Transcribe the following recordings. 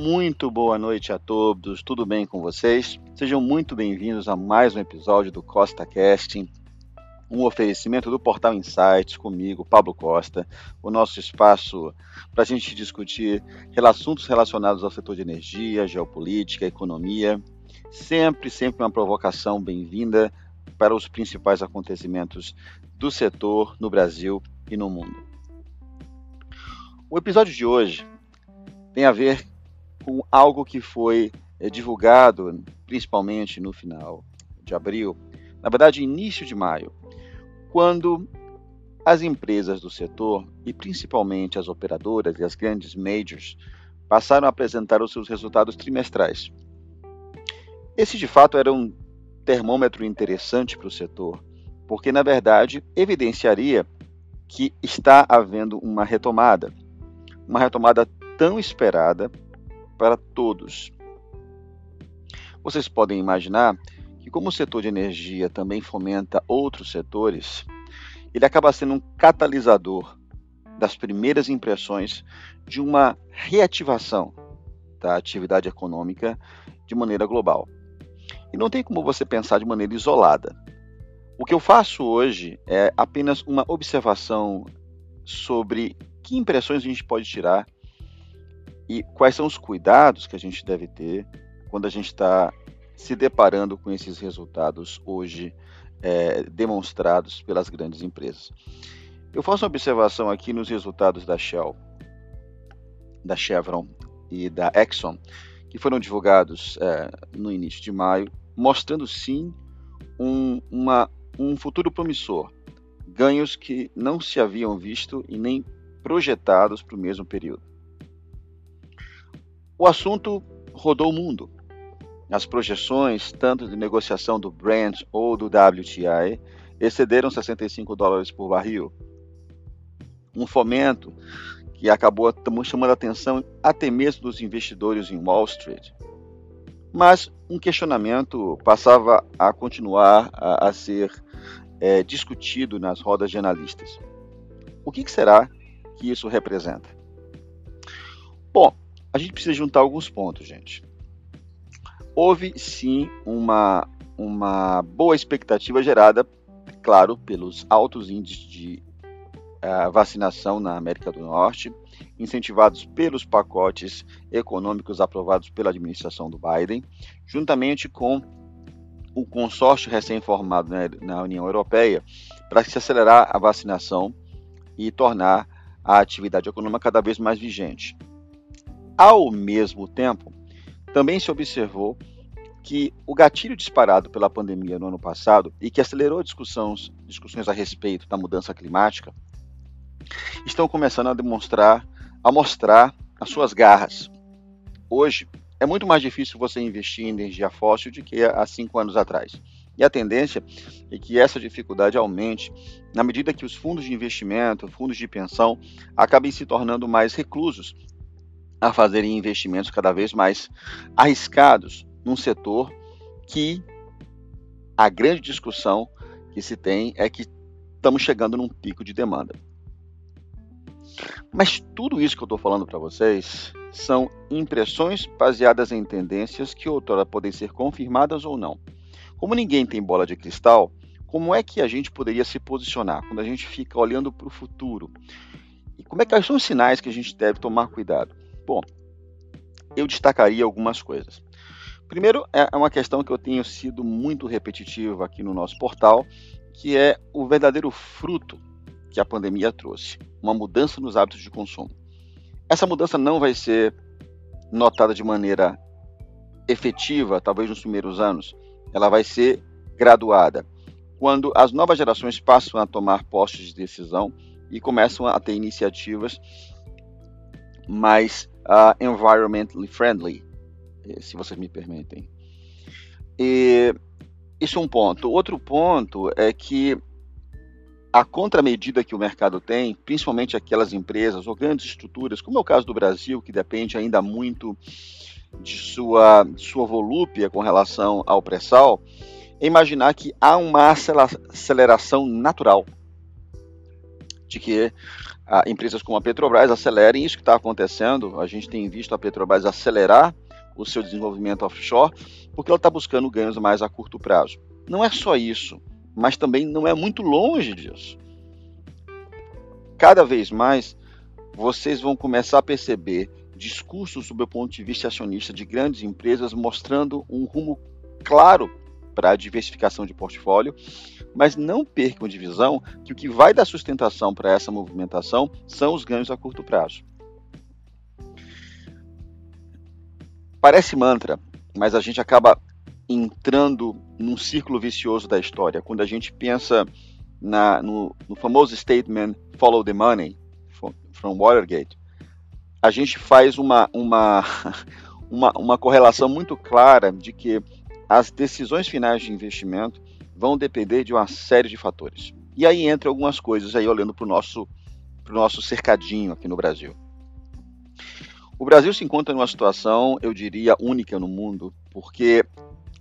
Muito boa noite a todos, tudo bem com vocês? Sejam muito bem-vindos a mais um episódio do Costa Casting, um oferecimento do Portal Insights comigo, Pablo Costa, o nosso espaço para a gente discutir assuntos relacionados ao setor de energia, geopolítica, economia. Sempre, sempre uma provocação bem-vinda para os principais acontecimentos do setor no Brasil e no mundo. O episódio de hoje tem a ver com algo que foi é, divulgado principalmente no final de abril, na verdade, início de maio, quando as empresas do setor, e principalmente as operadoras e as grandes majors, passaram a apresentar os seus resultados trimestrais. Esse, de fato, era um termômetro interessante para o setor, porque, na verdade, evidenciaria que está havendo uma retomada, uma retomada tão esperada para todos. Vocês podem imaginar que, como o setor de energia também fomenta outros setores, ele acaba sendo um catalisador das primeiras impressões de uma reativação da atividade econômica de maneira global. E não tem como você pensar de maneira isolada. O que eu faço hoje é apenas uma observação sobre que impressões a gente pode tirar e quais são os cuidados que a gente deve ter quando a gente está se deparando com esses resultados hoje é, demonstrados pelas grandes empresas. Eu faço uma observação aqui nos resultados da Shell, da Chevron e da Exxon, que foram divulgados é, no início de maio, mostrando sim um, uma, um futuro promissor, ganhos que não se haviam visto e nem projetados para o mesmo período. O assunto rodou o mundo. As projeções, tanto de negociação do Brent ou do WTI, excederam 65 dólares por barril. Um fomento que acabou chamando a atenção até mesmo dos investidores em Wall Street. Mas um questionamento passava a continuar a, a ser é, discutido nas rodas de analistas. O que, que será que isso representa? Bom, a gente precisa juntar alguns pontos, gente. Houve sim uma, uma boa expectativa gerada, claro, pelos altos índices de uh, vacinação na América do Norte, incentivados pelos pacotes econômicos aprovados pela administração do Biden, juntamente com o consórcio recém-formado na União Europeia para se acelerar a vacinação e tornar a atividade econômica cada vez mais vigente. Ao mesmo tempo, também se observou que o gatilho disparado pela pandemia no ano passado e que acelerou discussões, discussões a respeito da mudança climática estão começando a demonstrar, a mostrar as suas garras. Hoje, é muito mais difícil você investir em energia fóssil do que há cinco anos atrás. E a tendência é que essa dificuldade aumente na medida que os fundos de investimento, fundos de pensão, acabem se tornando mais reclusos a fazerem investimentos cada vez mais arriscados num setor que a grande discussão que se tem é que estamos chegando num pico de demanda. Mas tudo isso que eu estou falando para vocês são impressões baseadas em tendências que outrora podem ser confirmadas ou não. Como ninguém tem bola de cristal, como é que a gente poderia se posicionar quando a gente fica olhando para o futuro? E como é que são os sinais que a gente deve tomar cuidado? Bom, eu destacaria algumas coisas. Primeiro, é uma questão que eu tenho sido muito repetitivo aqui no nosso portal, que é o verdadeiro fruto que a pandemia trouxe, uma mudança nos hábitos de consumo. Essa mudança não vai ser notada de maneira efetiva, talvez nos primeiros anos, ela vai ser graduada. Quando as novas gerações passam a tomar postos de decisão e começam a ter iniciativas mais uh, environmentally friendly, eh, se vocês me permitem. E isso é um ponto. Outro ponto é que a contramedida que o mercado tem, principalmente aquelas empresas ou grandes estruturas, como é o caso do Brasil, que depende ainda muito de sua, sua volúpia com relação ao pré-sal, é imaginar que há uma aceleração natural de que ah, empresas como a Petrobras acelerem isso que está acontecendo. A gente tem visto a Petrobras acelerar o seu desenvolvimento offshore, porque ela está buscando ganhos mais a curto prazo. Não é só isso, mas também não é muito longe disso. Cada vez mais vocês vão começar a perceber discursos sob o ponto de vista acionista de grandes empresas mostrando um rumo claro para diversificação de portfólio, mas não percam de visão que o que vai dar sustentação para essa movimentação são os ganhos a curto prazo. Parece mantra, mas a gente acaba entrando num círculo vicioso da história. Quando a gente pensa na, no, no famoso statement Follow the Money, from Watergate, a gente faz uma, uma, uma, uma correlação muito clara de que as decisões finais de investimento vão depender de uma série de fatores. E aí entra algumas coisas aí olhando para o nosso, nosso cercadinho aqui no Brasil. O Brasil se encontra numa situação, eu diria, única no mundo, porque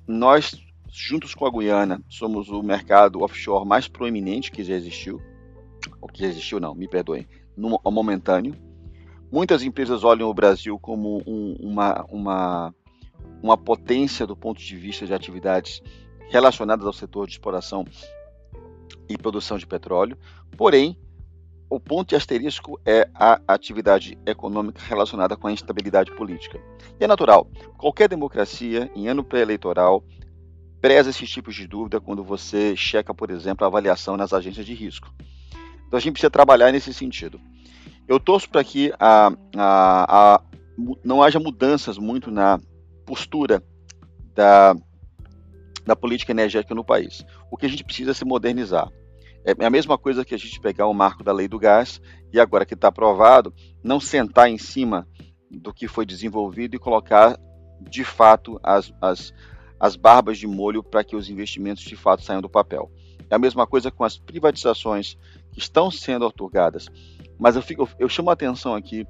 nós, juntos com a Guiana, somos o mercado offshore mais proeminente que já existiu. Ou que já existiu, não, me perdoem, no momentâneo. Muitas empresas olham o Brasil como um, uma, uma, uma potência do ponto de vista de atividades relacionadas ao setor de exploração e produção de petróleo, porém, o ponto de asterisco é a atividade econômica relacionada com a instabilidade política. E é natural, qualquer democracia, em ano pré-eleitoral, preza esses tipos de dúvida quando você checa, por exemplo, a avaliação nas agências de risco. Então a gente precisa trabalhar nesse sentido. Eu torço para que a, a, a, não haja mudanças muito na postura da, da política energética no país. O que a gente precisa é se modernizar. É a mesma coisa que a gente pegar o marco da lei do gás e agora que está aprovado, não sentar em cima do que foi desenvolvido e colocar de fato as, as, as barbas de molho para que os investimentos de fato saiam do papel. É a mesma coisa com as privatizações que estão sendo otorgadas. Mas eu, fico, eu chamo a atenção aqui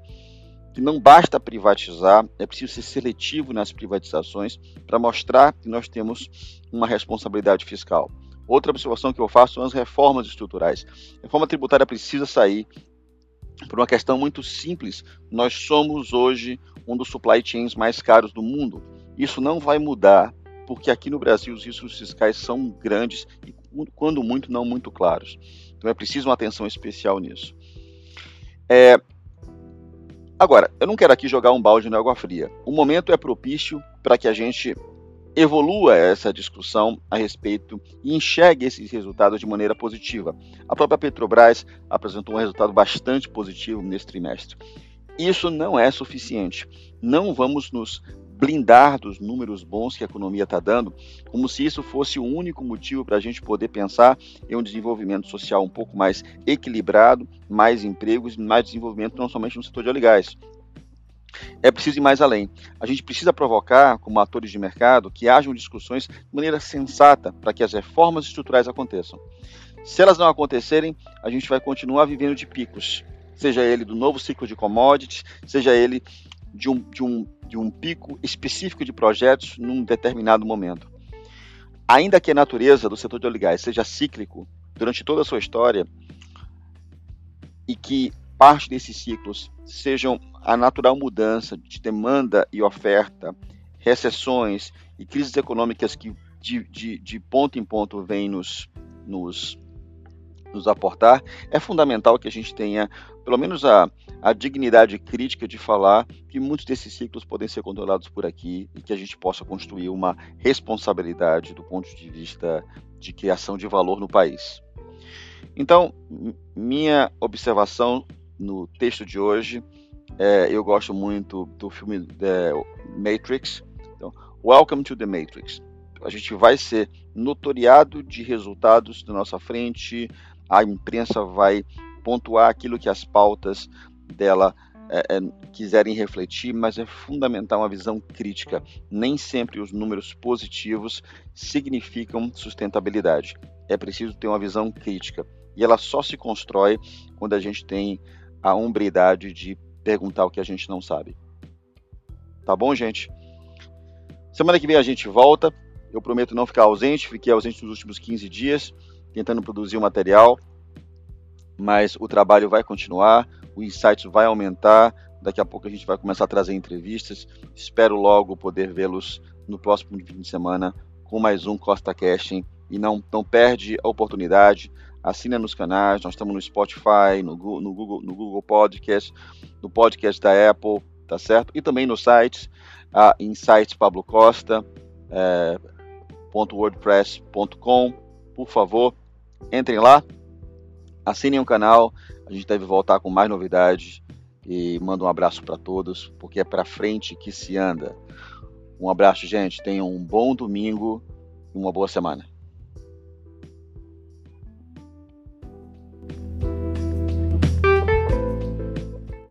que não basta privatizar, é preciso ser seletivo nas privatizações para mostrar que nós temos uma responsabilidade fiscal. Outra observação que eu faço são as reformas estruturais. A reforma tributária precisa sair por uma questão muito simples. Nós somos hoje um dos supply chains mais caros do mundo. Isso não vai mudar, porque aqui no Brasil os riscos fiscais são grandes e, quando muito, não muito claros. Então é preciso uma atenção especial nisso. É... Agora, eu não quero aqui jogar um balde na água fria. O momento é propício para que a gente evolua essa discussão a respeito e enxergue esses resultados de maneira positiva. A própria Petrobras apresentou um resultado bastante positivo nesse trimestre. Isso não é suficiente. Não vamos nos blindar dos números bons que a economia está dando, como se isso fosse o único motivo para a gente poder pensar em um desenvolvimento social um pouco mais equilibrado, mais empregos, mais desenvolvimento não somente no setor de óleo e gás, é preciso ir mais além. A gente precisa provocar, como atores de mercado, que hajam discussões de maneira sensata para que as reformas estruturais aconteçam. Se elas não acontecerem, a gente vai continuar vivendo de picos, seja ele do novo ciclo de commodities, seja ele de um, de um, de um pico específico de projetos num determinado momento. Ainda que a natureza do setor de óleo e gás seja cíclico durante toda a sua história e que parte desses ciclos sejam a natural mudança de demanda e oferta, recessões e crises econômicas que de, de, de ponto em ponto vêm nos, nos, nos aportar, é fundamental que a gente tenha pelo menos a, a dignidade crítica de falar que muitos desses ciclos podem ser controlados por aqui e que a gente possa construir uma responsabilidade do ponto de vista de criação de valor no país. Então, minha observação no texto de hoje é, eu gosto muito do filme é, Matrix. Então, Welcome to the Matrix. A gente vai ser notoriado de resultados da nossa frente, a imprensa vai pontuar aquilo que as pautas dela é, é, quiserem refletir, mas é fundamental uma visão crítica. Nem sempre os números positivos significam sustentabilidade. É preciso ter uma visão crítica. E ela só se constrói quando a gente tem a hombridade de perguntar o que a gente não sabe. Tá bom, gente? Semana que vem a gente volta. Eu prometo não ficar ausente, fiquei ausente nos últimos 15 dias, tentando produzir o material. mas o trabalho vai continuar, o insight vai aumentar. Daqui a pouco a gente vai começar a trazer entrevistas. Espero logo poder vê-los no próximo fim de semana com mais um Costa Casting. E não, não perde a oportunidade. Assina nos canais. Nós estamos no Spotify, no, no, Google, no Google Podcast, no podcast da Apple, tá certo? E também nos sites, a Insights Pablo Costa, é, .wordpress.com. Por favor, entrem lá, assinem o canal. A gente deve voltar com mais novidades e mando um abraço para todos, porque é para frente que se anda. Um abraço, gente. Tenham um bom domingo e uma boa semana.